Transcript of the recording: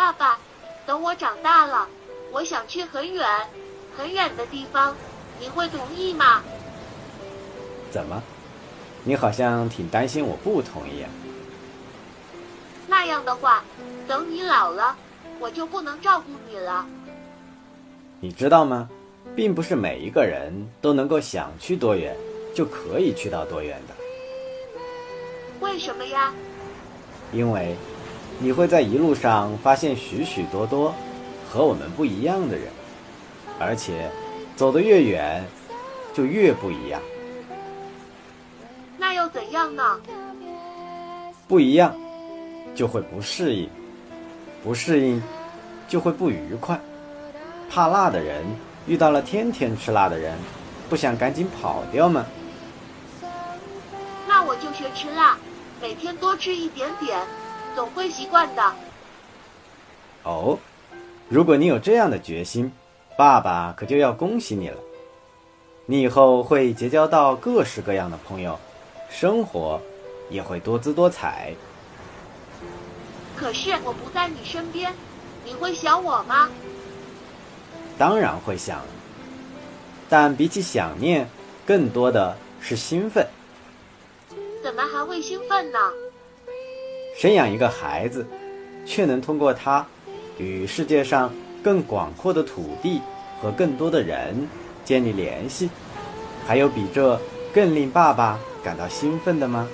爸爸，等我长大了，我想去很远很远的地方，你会同意吗？怎么？你好像挺担心我不同意啊？那样的话，等你老了，我就不能照顾你了。你知道吗？并不是每一个人都能够想去多远，就可以去到多远的。为什么呀？因为你会在一路上发现许许多多和我们不一样的人，而且走得越远，就越不一样。那又怎样呢？不一样，就会不适应；不适应，就会不愉快。怕辣的人遇到了天天吃辣的人，不想赶紧跑掉吗？那我就学吃辣，每天多吃一点点，总会习惯的。哦，如果你有这样的决心，爸爸可就要恭喜你了。你以后会结交到各式各样的朋友，生活也会多姿多彩。可是我不在你身边，你会想我吗？当然会想，但比起想念，更多的是兴奋。怎么还会兴奋呢？生养一个孩子，却能通过他与世界上更广阔的土地和更多的人建立联系，还有比这更令爸爸感到兴奋的吗？